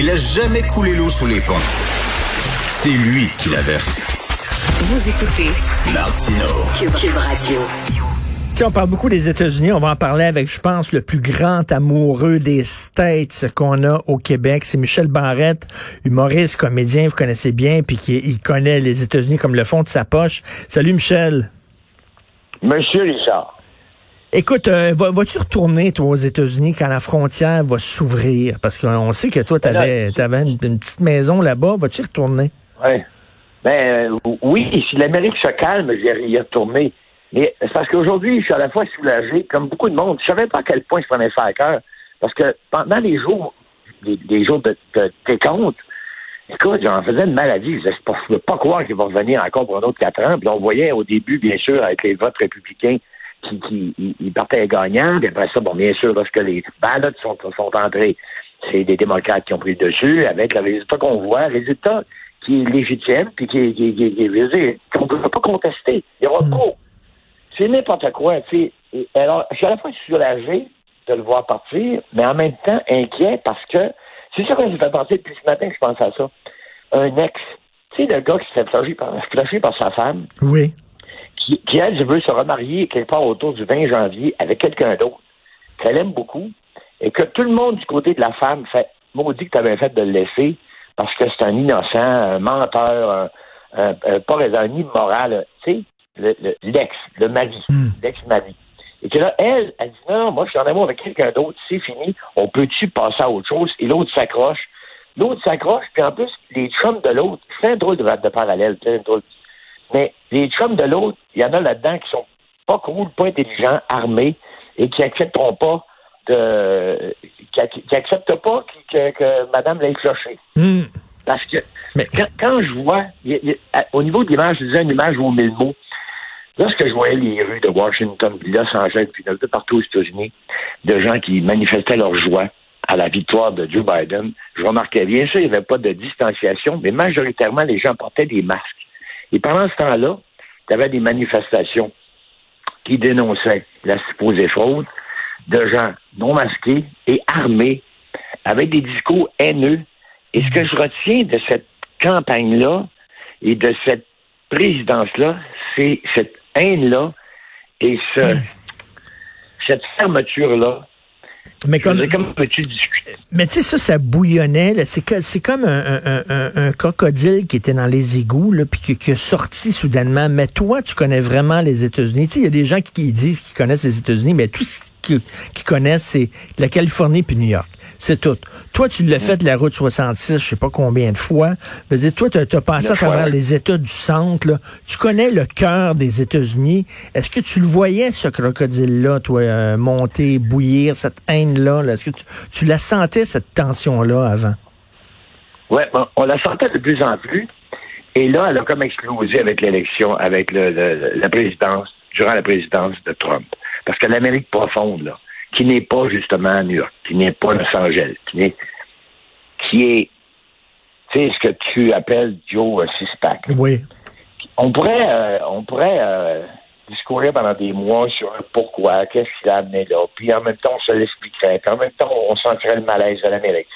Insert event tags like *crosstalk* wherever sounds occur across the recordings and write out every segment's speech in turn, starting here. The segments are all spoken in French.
Il a jamais coulé l'eau sous les ponts. C'est lui qui la verse. Vous écoutez Martino. Cube, Cube Radio. Si on parle beaucoup des États-Unis, on va en parler avec, je pense, le plus grand amoureux des States qu'on a au Québec. C'est Michel Barrette, humoriste, comédien, vous connaissez bien, puis qui il connaît les États-Unis comme le fond de sa poche. Salut Michel. Monsieur Richard. Écoute, euh, va- vas-tu retourner, toi, aux États-Unis quand la frontière va s'ouvrir? Parce qu'on sait que toi, tu avais, une, une petite maison là-bas. Vas-tu retourner? Ouais. Ben euh, oui, si l'Amérique se calme, je vais y retourner. Mais c'est parce qu'aujourd'hui, je suis à la fois soulagé, comme beaucoup de monde. Je savais pas à quel point je prenais ça à cœur. Parce que pendant les jours, les, les jours de, de décompte, écoute, j'en faisais une maladie. Je ne peux pas croire qu'il va revenir encore pour un autre quatre ans. Puis on voyait au début, bien sûr, avec les votes républicains, qui, ils partaient gagnants. Puis après ça, bon, bien sûr, lorsque les ballots sont, sont entrés, c'est des démocrates qui ont pris le dessus, avec le résultat qu'on voit, résultat qui est légitime, puis qui est, qui qui qui qu'on ne peut pas contester. Il y aura trop. C'est n'importe quoi, tu sais. Et Alors, je suis à la fois soulagé de le voir partir, mais en même temps inquiet parce que c'est ça que j'ai fait penser depuis ce matin que je pense à ça. Un ex, tu sais, le gars qui s'est fait par, par sa femme, Oui. Qui, qui, elle, veut se remarier quelque part autour du 20 janvier avec quelqu'un d'autre, qu'elle aime beaucoup, et que tout le monde du côté de la femme fait maudit que tu avais fait de le laisser parce que c'est un innocent, un menteur, un, un, un- immoral, tu sais, le- le- l'ex, le, mari, Hmm. l'ex-mari. Et que là, elle, elle dit non, moi je suis en amour avec quelqu'un d'autre, c'est fini, on peut-tu passer à autre chose? Et l'autre s'accroche. L'autre s'accroche, puis en plus, les chums de l'autre, c'est un drôle de, de parallèle, c'est un drôle. Mais les chums de l'autre, il y en a là-dedans qui sont pas cool, pas intelligents, armés, et qui accepteront pas de qui, qui acceptent pas que, que Madame l'ait cloché. Hmm. Parce que Mais- quand, quand je vois, y y à- au niveau de l'image, je disais une image vaut mille mots. Lorsque je voyais les rues de Washington, puis Los Angeles, puis un peu partout aux États-Unis, de gens qui manifestaient leur joie à la victoire de Joe Biden, je remarquais bien sûr, il n'y avait pas de distanciation, mais majoritairement, les gens portaient des masques. Et pendant ce temps-là, il y avait des manifestations qui dénonçaient la supposée fraude de gens non masqués et armés, avec des discours haineux. Et ce que je retiens de cette campagne-là et de cette présidence-là, c'est cette haine-là et ce, cette fermeture-là. Mais comme, discuter? Mais tu sais, ça, ça bouillonnait. là. C'est que- c'est comme un, un- un- un crocodile qui était dans les égouts, là, puis qui, qui est sorti soudainement. Mais toi, tu connais vraiment les États-Unis. Tu sais, il y a des gens qui, qui disent qu'ils connaissent les États-Unis, mais tout ce qu'ils qu'ils connaissent, c'est la Californie puis New York. C'est tout. Toi, tu l'as fait de la route 66, je sais pas combien de fois. Dire, toi, tu as, passé à travers les États du centre. Là. Tu connais le cœur des États-Unis. Est-ce que tu le voyais, ce crocodile-là, toi, euh, monter, bouillir, cette là? Est-ce que tu, tu la sentais, cette tension-là, avant? Oui, on la sentait de plus en plus. Et là, elle a comme explosé avec l'élection, avec le, le- la présidence, durant la présidence de Trump. Parce que l'Amérique profonde, là, qui n'est pas justement New York, qui n'est pas Los Angeles, qui, n'est, qui est, tu sais, ce que tu appelles Joe euh, Sixpack. Oui. On pourrait, euh, on pourrait euh, discourir pendant des mois sur pourquoi, qu'est-ce qui l'a amené là, puis en même temps, on se l'expliquerait, puis en même temps, on sentirait le malaise de l'Amérique,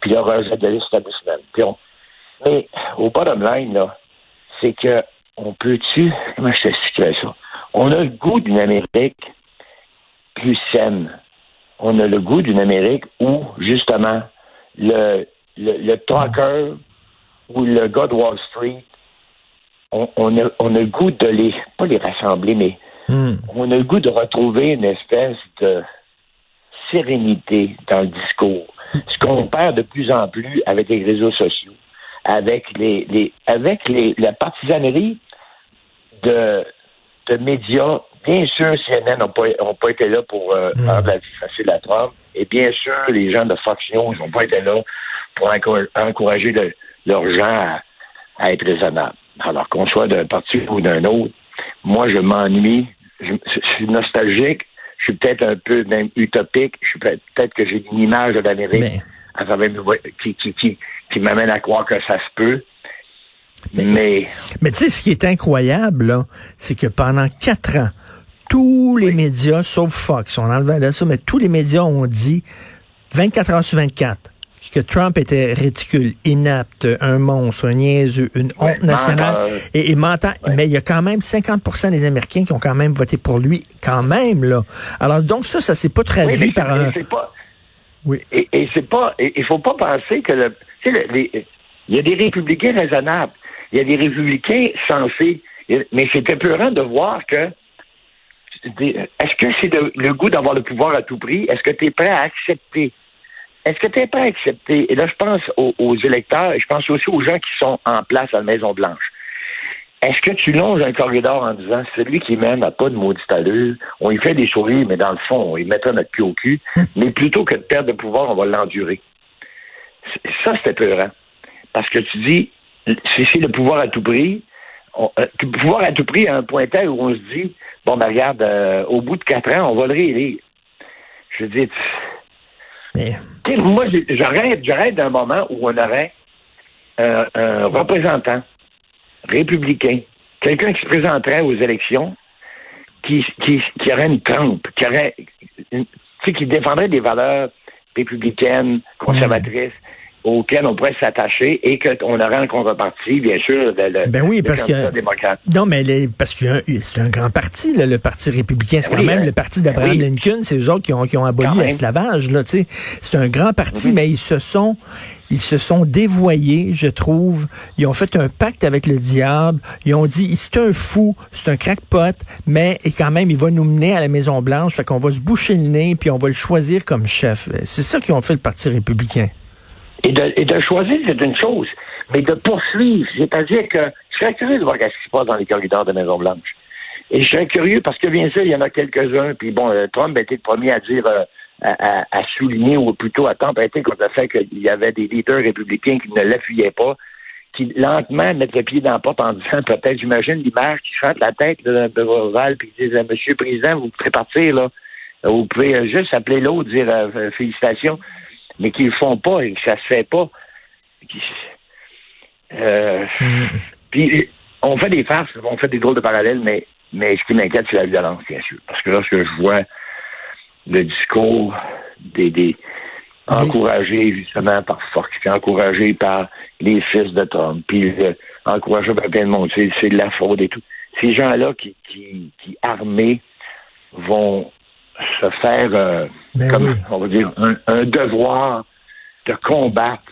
puis le rejet de l'établissement. On... Mais au bottom line, là, c'est que on peut-tu, comment je t'expliquerais ça? On a le goût d'une Amérique plus saine. On a le goût d'une Amérique où, justement, le, le, le trucker ou le gars de Wall Street on, on, a, on a le goût de les, pas les rassembler, mais Hmm. on a le goût de retrouver une espèce de sérénité dans le discours. Ce qu'on perd de plus en plus avec les réseaux sociaux, avec les, les avec les, la partisanerie de, de médias. Bien sûr, CNN n'ont pas, ont pas été là pour euh, Mm. rendre la vie facile à Trump. Et bien sûr, les gens de Fox News n'ont pas été là pour encour- encourager le- leurs gens à, à être raisonnables. Alors qu'on soit d'un parti ou d'un autre, moi, je m'ennuie. Je, je suis nostalgique. Je suis peut-être un peu même utopique. Je suis peut- peut-être que j'ai une image de l'Amérique Mais- à travers qui, qui, qui, qui m'amène à croire que ça se peut. Mais, Mais tu sais, ce qui est incroyable, c'est que pendant quatre ans, tous les médias, sauf Fox, on enlevait ça, mais tous les médias ont dit 24 heures sur 24. Que Trump était ridicule, inapte, un monstre, un niaiseux, une honte Ouais, nationale menteur. et, et mentant. Ouais. Mais il y a quand même 50% des Américains qui ont quand même voté pour lui, quand même, là. Alors, donc ça, ça s'est pas traduit par un... pas. Oui. Et, et c'est pas. Il faut pas penser que le. Tu sais, le- il y a des républicains raisonnables. Il y a des républicains sensés. Mais c'est épeurant de voir que. Est-ce que c'est le goût d'avoir le pouvoir à tout prix? Est-ce que tu es prêt à accepter? Est-ce que tu es prêt à accepter? Et là, je pense aux, électeurs et je pense aussi aux gens qui sont en place à la Maison-Blanche. Est-ce que tu longes un corridor en disant celui qui mène n'a pas de maudite allure, on y fait des sourires, mais dans le fond, on y mettra notre cul au cul, mais plutôt que de perdre de pouvoir, on va l'endurer. Ça, c'était peurant. Parce que tu dis, c'est le pouvoir à tout prix, euh, le pouvoir à tout prix à un point tel où on se dit, bon, ben regarde, euh, au bout de quatre ans, on va le réélire. Je veux dire, Mais- moi, je rêve, je rêve d'un moment où on aurait euh, un représentant républicain, quelqu'un qui se présenterait aux élections, qui, qui, qui aurait une trempe, qui aurait, une- tu sais, qui défendrait des valeurs républicaines, conservatrices, auxquelles on pourrait s'attacher et qu'on aurait en contrepartie, bien sûr, le, le- Ben oui, parce que- démocrate. Non, mais les- parce que c'est un grand parti, là, le Parti républicain. C'est quand même hein. le parti d'Abraham Ben oui. Lincoln. C'est eux autres qui ont, qui ont aboli l'esclavage. Là, tu sais. c'est un grand parti, mais ils se sont ils se sont dévoyés, je trouve. Ils ont fait un pacte avec le diable. Ils ont dit, c'est un fou, c'est un crackpot, mais et quand même, il va nous mener à la Maison Blanche. Fait qu'on va se boucher le nez, puis on va le choisir comme chef. C'est ça qu'ils ont fait le Parti républicain. Et de, et de choisir, c'est une chose. Mais de poursuivre, c'est-à-dire que je serais curieux de voir ce qui se passe dans les corridors de Maison-Blanche. Et je serais curieux parce que, bien sûr, il y en a quelques-uns. Puis bon, euh, Trump a été le premier à dire, euh, à, à- souligner, ou plutôt à tempêter contre le fait qu'il y avait des leaders républicains qui ne l'appuyaient pas, qui lentement mettent le pied dans la porte en disant, peut-être, j'imagine l'image qui rentre la tête de, de Oval, puis qui disent, euh, Monsieur le Président, vous pouvez partir, là. Vous pouvez juste appeler l'autre, dire euh, félicitations, mais qu'ils le font pas et que ça se fait pas. Euh, Puis on fait des farces, on fait des drôles de parallèles, mais, mais ce qui m'inquiète, c'est la violence, bien sûr. Parce que lorsque je vois le discours des, des encouragés justement par Fox, puis encouragés par les fils de Trump, puis euh, encouragés par plein de monde, c'est, c'est de la fraude et tout. Ces gens-là qui, qui, qui armés vont se faire, euh, Ben comme, oui. on va dire, un, un devoir de combattre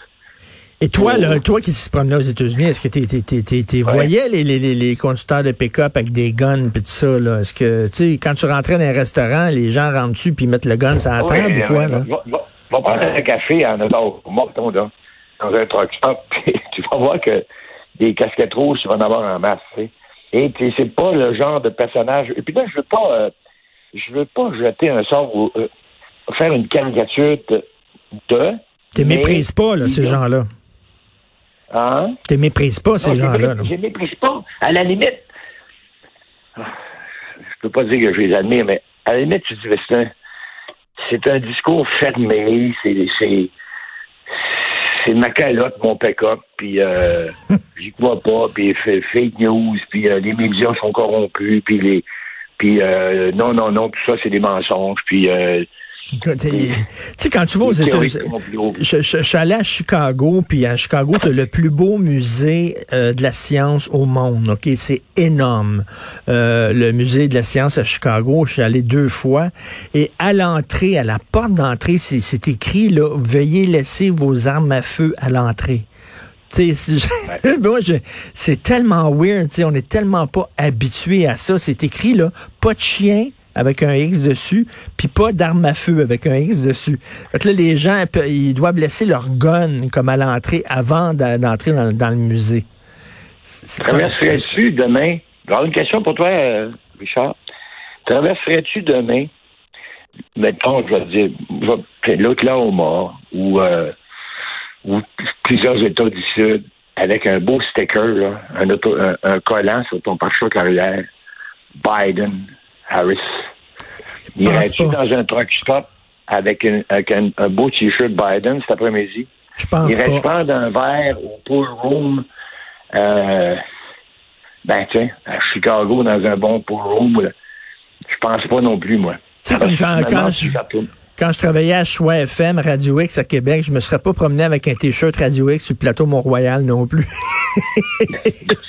Et toi, là, toi qui se promenais aux États-Unis, est-ce que tu Ouais. voyais les, les, les, les conducteurs de pick-up avec des guns puis tout ça, là? Est-ce que, tu sais, quand tu rentrais dans un restaurant, les gens rentrent dessus puis mettent le gun sur la Oui, table ou quoi, là? Va, va- va prendre un café en mettons, là, dans un truck stop, *laughs* tu vas voir que des casquettes rouges, tu vas en avoir en masse, tu sais. Et c'est pas le genre de personnage. Et puis là, je veux pas, euh, je veux pas jeter un sort ou euh, faire une caricature de. de Tu méprises pas, là, ces gens-là. Hein? Tu méprises pas, ces gens-là. Je les méprise pas. À la limite, je peux pas dire que je les admire, mais à la limite, tu dis, c'est un, c'est un discours fermé, c'est, c'est, c'est ma calotte, mon pick-up, puis euh, *laughs* j'y crois pas, puis fake news, puis euh, les médias sont corrompus, puis les, puis euh, non, non, non, tout ça, c'est des mensonges, puis euh, Tu sais, quand tu vas aux États-Unis, je, je- je suis allé à Chicago, puis à Chicago, tu as le plus beau musée euh, de la science au monde. Ok, C'est énorme. Euh, le musée de la science à Chicago, je suis allé deux fois. Et à l'entrée, à la porte d'entrée, c'est écrit, là, veuillez laisser vos armes à feu à l'entrée. *laughs* C'est- tellement weird, on est tellement pas habitué à ça. C'est écrit, là, pas de chien avec un X dessus, puis pas d'arme à feu avec un X dessus. Fait que là, les gens, ils doivent laisser leur gun comme à l'entrée avant d'entrer dans, dans le musée. Traverserais-tu demain, j'ai une question pour toi, euh, Richard. Traverserais-tu demain, mettons, je vais te dire, je vais- l'Oklahoma ou, euh, ou plusieurs États du Sud avec un beau sticker, là, un, auto, un, un collant sur ton pare-choc arrière, Biden, Harris. Irais-tu pas. dans un truck stop avec, un- avec un, un beau t-shirt Biden cet après-midi? Je pense Il reste pas. prendre un verre au pool room, euh, ben, tiens, à Chicago, dans un bon pool room? Je pense pas non plus, moi. Sais, comme quand- je-. Quand je travaillais à Choix FM, Radio X à Québec, je me serais pas promené avec un t-shirt Radio X sur le plateau Mont-Royal non plus.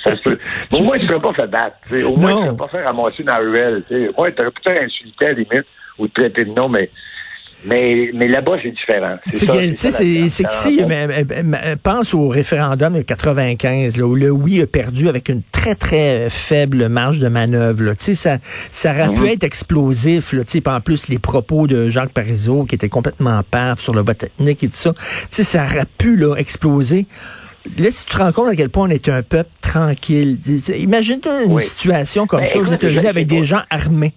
ça se peut. Au moins, tu ne serais pas fait battre. Au moins, tu ne serais pas fait ramasser dans la ruelle. Au moins, tu aurais peut-être insulté à la limite ou traité de nom, mais mais, mais là-bas, c'est différent. C'est c'est qu'ici, pense au référendum de 95, là, où le oui a perdu avec une très, très faible marge de manœuvre. Là. Ça, ça aurait pu mhm. être explosif. Là, en plus, les propos de Jacques Parizeau qui étaient complètement paf sur le vote ethnique et tout ça, ça aurait pu là, exploser. Là, si tu te rends compte à quel point on est un peuple tranquille, imagine une situation comme ben, ça aux États-Unis avec des gens armés.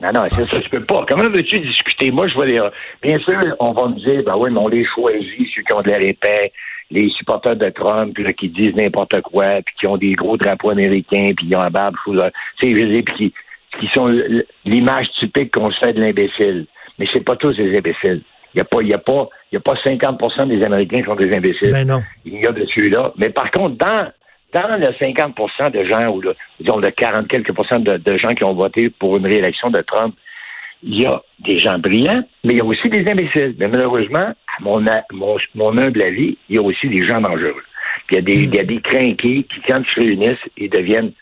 Non, non, c'est ça, tu peux pas. Comment veux-tu discuter? Moi, je vois les. Bien sûr, on va me dire, ben oui, mais on les choisit, ceux qui ont de l'air épais, les supporters de Trump, puis là, qui disent n'importe quoi, puis qui ont des gros drapeaux américains, puis ils ont un barbe, tu sais, je dis, puis qui, sont l'image typique qu'on se fait de l'imbécile. Mais c'est pas tous des imbéciles. Il n'y a pas, il y a pas, il y a pas 50% des Américains qui sont des imbéciles. Ben non. Il y a de celui-là. Mais par contre, dans dans le 50% de gens, ou le, disons le 40 quelques de, de, gens qui ont voté pour une réélection de Trump, il y a des gens brillants, mais il y a aussi des imbéciles. Mais malheureusement, à mon, mon, humble avis, il y a aussi des gens dangereux. Puis il y a des, il y a des crinqués qui, quand ils se réunissent, ils deviennent,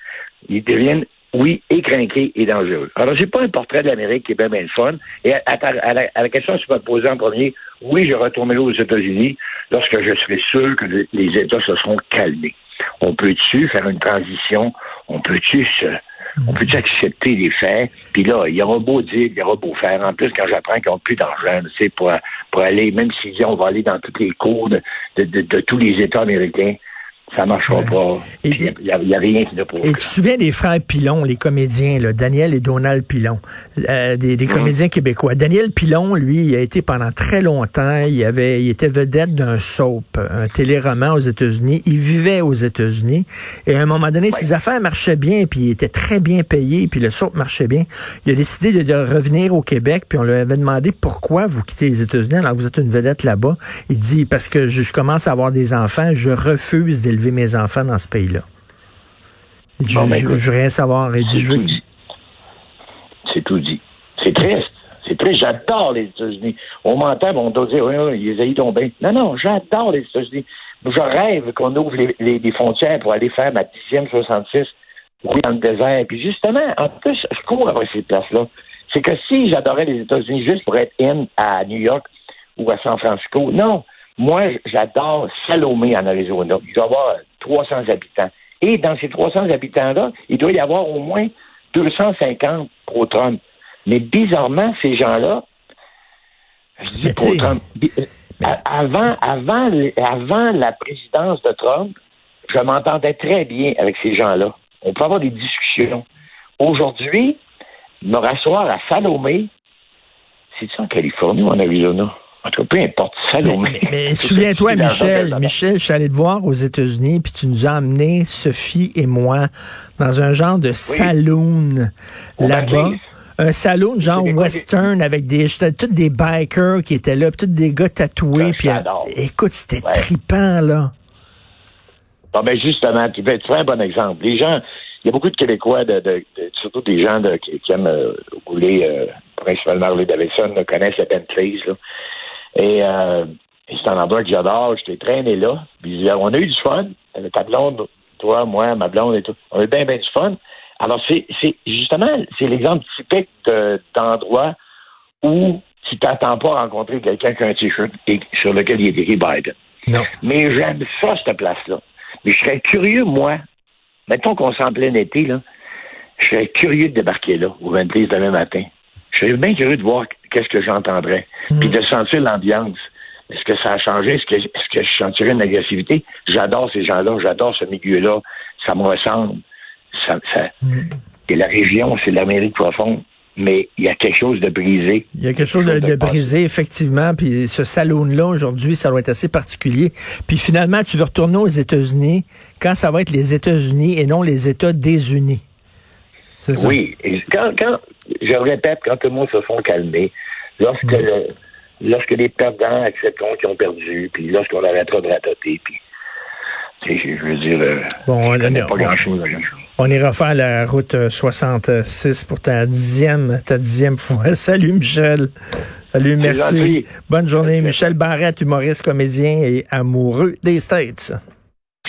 ils deviennent, oui, écrinqués et dangereux. Alors, j'ai pas un portrait de l'Amérique qui est bien, bien fun. Et à, la, question que tu m'as posée en premier, oui, je retournerai aux États-Unis lorsque je serai sûr que les États se seront calmés. On peut-tu faire une transition? On peut-tu on peut accepter les faits? Puis là, il y aura beau dire, il y aura beau faire. En plus, quand j'apprends qu'ils n'ont plus d'argent, tu sais, pour, pour aller, même s'ils disent on va aller dans toutes les cours de, de tous les États américains, ça marchera pas. Il n'y a, rien qui ne prouve. Et tu te souviens des frères Pilon, les comédiens, là, Daniel et Donald Pilon, euh, des, des comédiens québécois. Daniel Pilon, lui, il a été pendant très longtemps, il avait, il était vedette d'un soap, un téléroman aux États-Unis. Il vivait aux États-Unis. Et à un moment donné, ses affaires marchaient bien, puis il était très bien payé, puis le soap marchait bien. Il a décidé de, de revenir au Québec, puis on lui avait demandé pourquoi vous quittez les États-Unis alors que vous êtes une vedette là-bas. Il dit parce que je, je commence à avoir des enfants, je refuse d'élever mes enfants dans ce pays-là. Je, ben, veux rien savoir. C'est tout, dit. C'est tout dit. C'est triste. C'est triste. J'adore les États-Unis. On m'entend, on doit dire, oui, oui, les aïeux tombés. Non, non, j'adore les États-Unis. Je rêve qu'on ouvre les, frontières pour aller faire ma dixième 66 dans le désert. Puis justement, en plus, je cours avec ces places-là. C'est que si j'adorais les États-Unis juste pour être in à New York ou à San Francisco, non. Moi, j'adore Salomé en Arizona. Il doit y avoir 300 habitants. Et dans ces 300 habitants-là, il doit y avoir au moins 250 pro-Trump. Mais bizarrement, ces gens-là, je dis pro-Trump, avant, avant, avant la présidence de Trump, je m'entendais très bien avec ces gens-là. On peut avoir des discussions. Aujourd'hui, me rasseoir à Salomé, c'est-tu en Californie ou en Arizona? En tout cas, peu importe, Salomé. Mais, *laughs* souviens-toi, Michel, Michel, je suis allé te voir aux États-Unis, puis tu nous as amené, Sophie et moi, dans un genre de saloon là-bas. Un saloon genre western avec des tous des bikers qui étaient là, tous des gars tatoués. Puis, euh, écoute, c'était tripant, là. Bon, ben justement, tu fais un bon exemple. Les gens, il y a beaucoup de Québécois, de, surtout des gens qui, aiment euh, rouler, euh, principalement Harley Davidson, connaissent la Bentleys. Là. Et, euh, c'est un endroit que j'adore. Je t'ai traîné là. Puis, on a eu du fun. Euh, ta blonde, toi, moi, ma blonde et tout. On a eu bien, bien du fun. Alors, c'est, c'est justement, c'est l'exemple typique d'endroit où tu t'attends pas à rencontrer quelqu'un qui a un t-shirt sur lequel il est écrit Biden. Non. Mais j'aime ça, cette place-là. Mais je serais curieux, moi, mettons qu'on s'en plein été, là, je serais curieux de débarquer là, au 23 demain matin. Je serais bien curieux de voir qu'est-ce que j'entendrais. Hmm. Puis de sentir l'ambiance. Est-ce que ça a changé? Est-ce que, est que je sentirais une agressivité? J'adore ces gens-là, j'adore ce milieu-là. Ça me ressemble. Ça, hmm. Et la région, c'est l'Amérique profonde mais il y a quelque chose de brisé. Il y a quelque chose de, brisé, effectivement. Puis ce salon-là, aujourd'hui, ça doit être assez particulier. Puis finalement, tu veux retourner aux États-Unis quand ça va être les États-Unis et non les États désunis? Oui. quand, quand, je répète, quand les mots se font calmer, lorsque, mm. lorsque les perdants accepteront qu'ils ont perdu, puis lorsqu'on arrêtera de ratoter, puis je veux dire, euh, bon, on, pas grand-chose On ira faire la route 66 pour ta dixième, ta dixième fois. *laughs* Salut Michel. Salut, merci. gentil. Bonne journée. Merci. Michel Barrette, humoriste, comédien et amoureux des States.